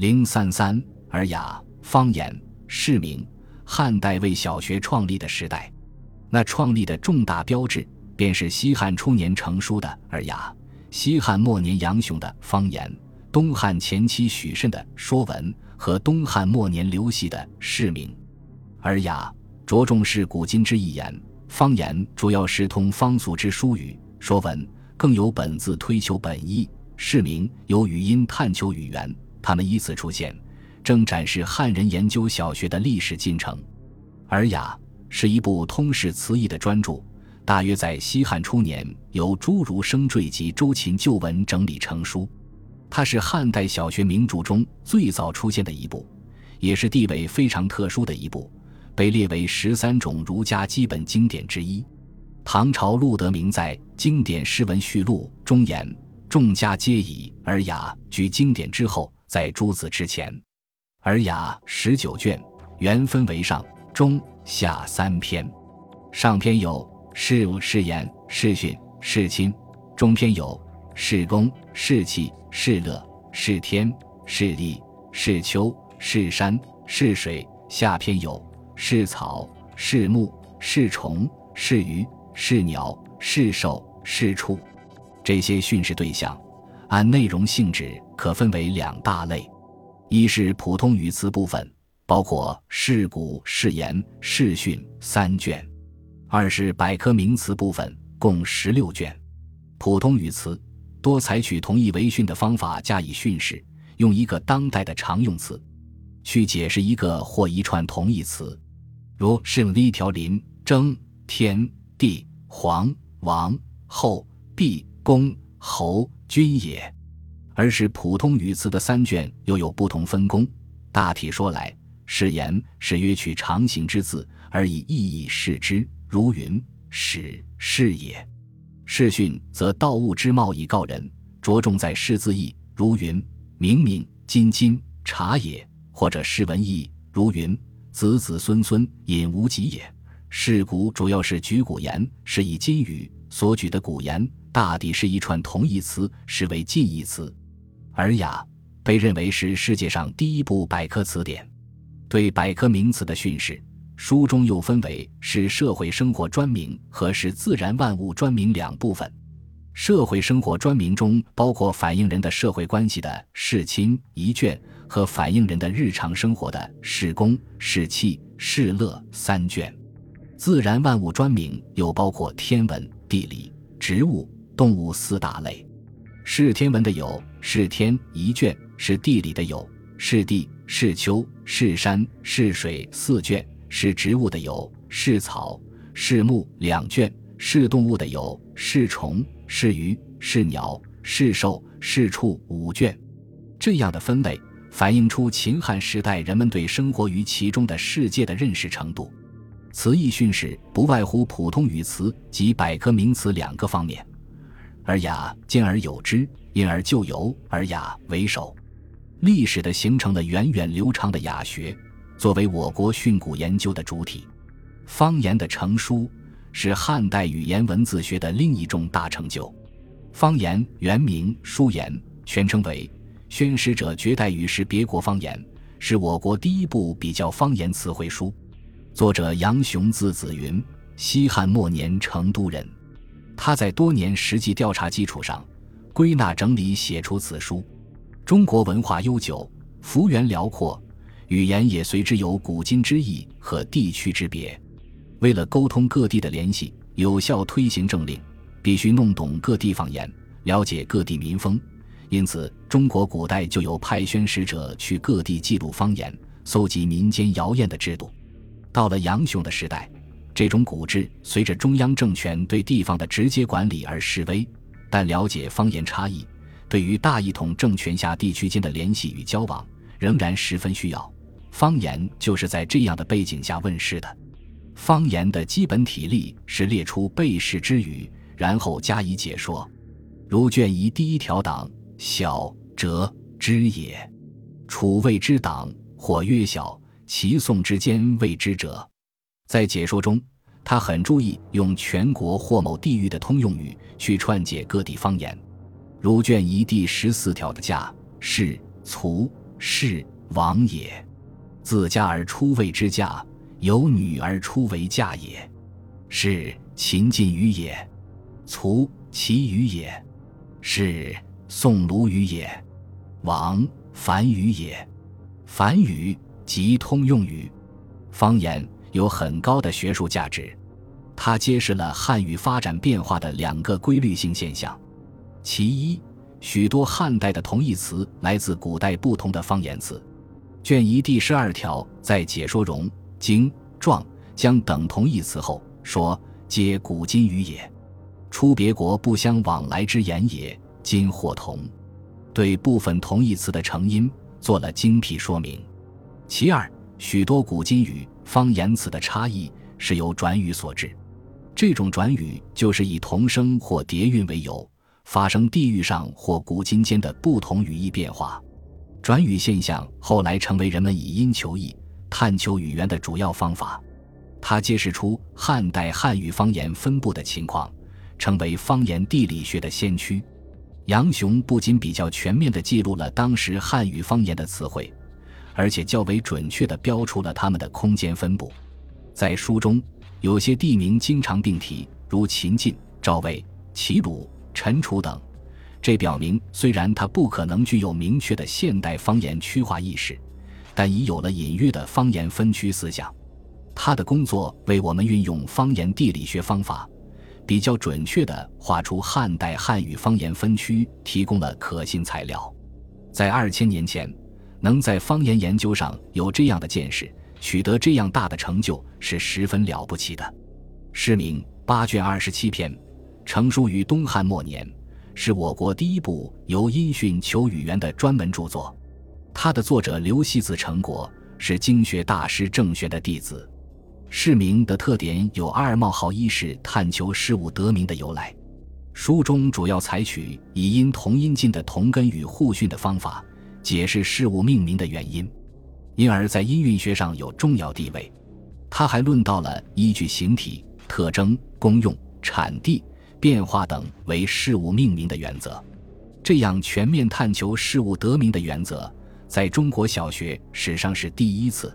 零三三尔雅方言市名，汉代为小学创立的时代，那创立的重大标志便是西汉初年成书的尔雅，西汉末年杨雄的方言，东汉前期许慎的《说文》和东汉末年刘系的市名。尔雅着重是古今之一言，方言主要是通方俗之书语，《说文》更有本字推求本意，市名有语音探求语言。他们依次出现，正展示汉人研究小学的历史进程。《尔雅》是一部通史词义的专著，大约在西汉初年由朱儒生缀及周秦旧文整理成书。它是汉代小学名著中最早出现的一部，也是地位非常特殊的一部，被列为十三种儒家基本经典之一。唐朝陆德明在《经典诗文序录》中言：“众家皆以《尔雅》居经典之后。”在诸子之前，《尔雅》十九卷，原分为上、中、下三篇。上篇有事物、事言、事训、事亲；中篇有事功、事气、事乐、事天、事地、事秋、事山、事水；下篇有事草、事木、事虫、事鱼、事鸟、事兽、事畜。这些训示对象，按内容性质。可分为两大类，一是普通语词部分，包括释古、释言、释训三卷；二是百科名词部分，共十六卷。普通语词多采取同义为训的方法加以训示，用一个当代的常用词去解释一个或一串同义词，如是一条林、征、天、地、皇、王、后、毕、公、侯、君也。而是普通语词的三卷又有不同分工。大体说来，是言是约取常形之字而以意义释之，如云：“始是也。”试训则道物之貌以告人，着重在释字义，如云：“明明金金茶也。”或者释文义，如云：“子子孙孙饮无极也。”是古主要是举古言，是以金语所举的古言，大抵是一串同义词，实为近义词。《尔雅》被认为是世界上第一部百科词典。对百科名词的训示，书中又分为是社会生活专名和是自然万物专名两部分。社会生活专名中包括反映人的社会关系的《世亲》一卷和反映人的日常生活的《世公》《世气》《世乐》三卷。自然万物专名又包括天文、地理、植物、动物四大类。是天文的有是天一卷，是地理的有是地、是秋、是山、是水四卷，是植物的有是草、是木两卷，是动物的有是虫、是鱼、是鸟、是兽、是畜五卷。这样的分类反映出秦汉时代人们对生活于其中的世界的认识程度。词义训示不外乎普通语词及百科名词两个方面。而雅兼而有之，因而就由尔雅为首。历史的形成了源远流长的雅学，作为我国训诂研究的主体。方言的成书是汉代语言文字学的另一重大成就。方言原名书言，全称为《宣使者绝代语是别国方言》，是我国第一部比较方言词汇书。作者杨雄，字子云，西汉末年成都人。他在多年实际调查基础上，归纳整理写出此书。中国文化悠久，幅员辽阔，语言也随之有古今之异和地区之别。为了沟通各地的联系，有效推行政令，必须弄懂各地方言，了解各地民风。因此，中国古代就有派宣使者去各地记录方言、搜集民间谣言的制度。到了杨雄的时代。这种古制随着中央政权对地方的直接管理而式微，但了解方言差异，对于大一统政权下地区间的联系与交往，仍然十分需要。方言就是在这样的背景下问世的。方言的基本体例是列出被试之语，然后加以解说。如卷一第一条党，小者之也，楚谓之党，或曰小，齐宋之间谓之者。在解说中，他很注意用全国或某地域的通用语去串解各地方言，如卷一第十四条的“嫁”“是”“卒”“是王也。自家而出谓之嫁，由女而出为嫁也。是秦晋语也。卒其语也。是宋鲁语也。王樊语也。樊语即通用语。方言有很高的学术价值，它揭示了汉语发展变化的两个规律性现象。其一，许多汉代的同义词来自古代不同的方言词。卷一第十二条在解说“容”“经”“状”“将”等同义词后说：“皆古今语也，出别国不相往来之言也，今或同。”对部分同义词的成因做了精辟说明。其二。许多古今语方言词的差异是由转语所致，这种转语就是以同声或叠韵为由，发生地域上或古今间的不同语义变化。转语现象后来成为人们以音求义、探求语言的主要方法。它揭示出汉代汉语方言分布的情况，成为方言地理学的先驱。杨雄不仅比较全面地记录了当时汉语方言的词汇。而且较为准确地标出了它们的空间分布，在书中有些地名经常并提，如秦晋、赵魏、齐鲁、陈楚等。这表明，虽然它不可能具有明确的现代方言区划意识，但已有了隐约的方言分区思想。他的工作为我们运用方言地理学方法，比较准确地画出汉代汉语方言分区提供了可信材料。在二千年前。能在方言研究上有这样的见识，取得这样大的成就，是十分了不起的。《诗名》八卷二十七篇，成书于东汉末年，是我国第一部由音讯求语言的专门著作。它的作者刘希子成国是经学大师郑玄的弟子。《释名》的特点有阿尔茂豪一世探求事物得名的由来。书中主要采取以音同音近的同根语互训的方法。解释事物命名的原因，因而，在音韵学上有重要地位。他还论到了依据形体、特征、功用、产地、变化等为事物命名的原则。这样全面探求事物得名的原则，在中国小学史上是第一次。《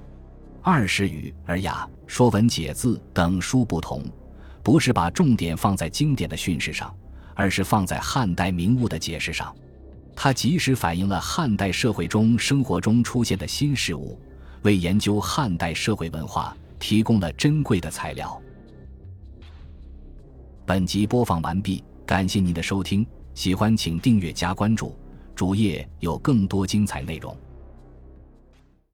二是语》《尔雅》《说文解字》等书不同，不是把重点放在经典的训示上，而是放在汉代名物的解释上。它及时反映了汉代社会中生活中出现的新事物，为研究汉代社会文化提供了珍贵的材料。本集播放完毕，感谢您的收听，喜欢请订阅加关注，主页有更多精彩内容。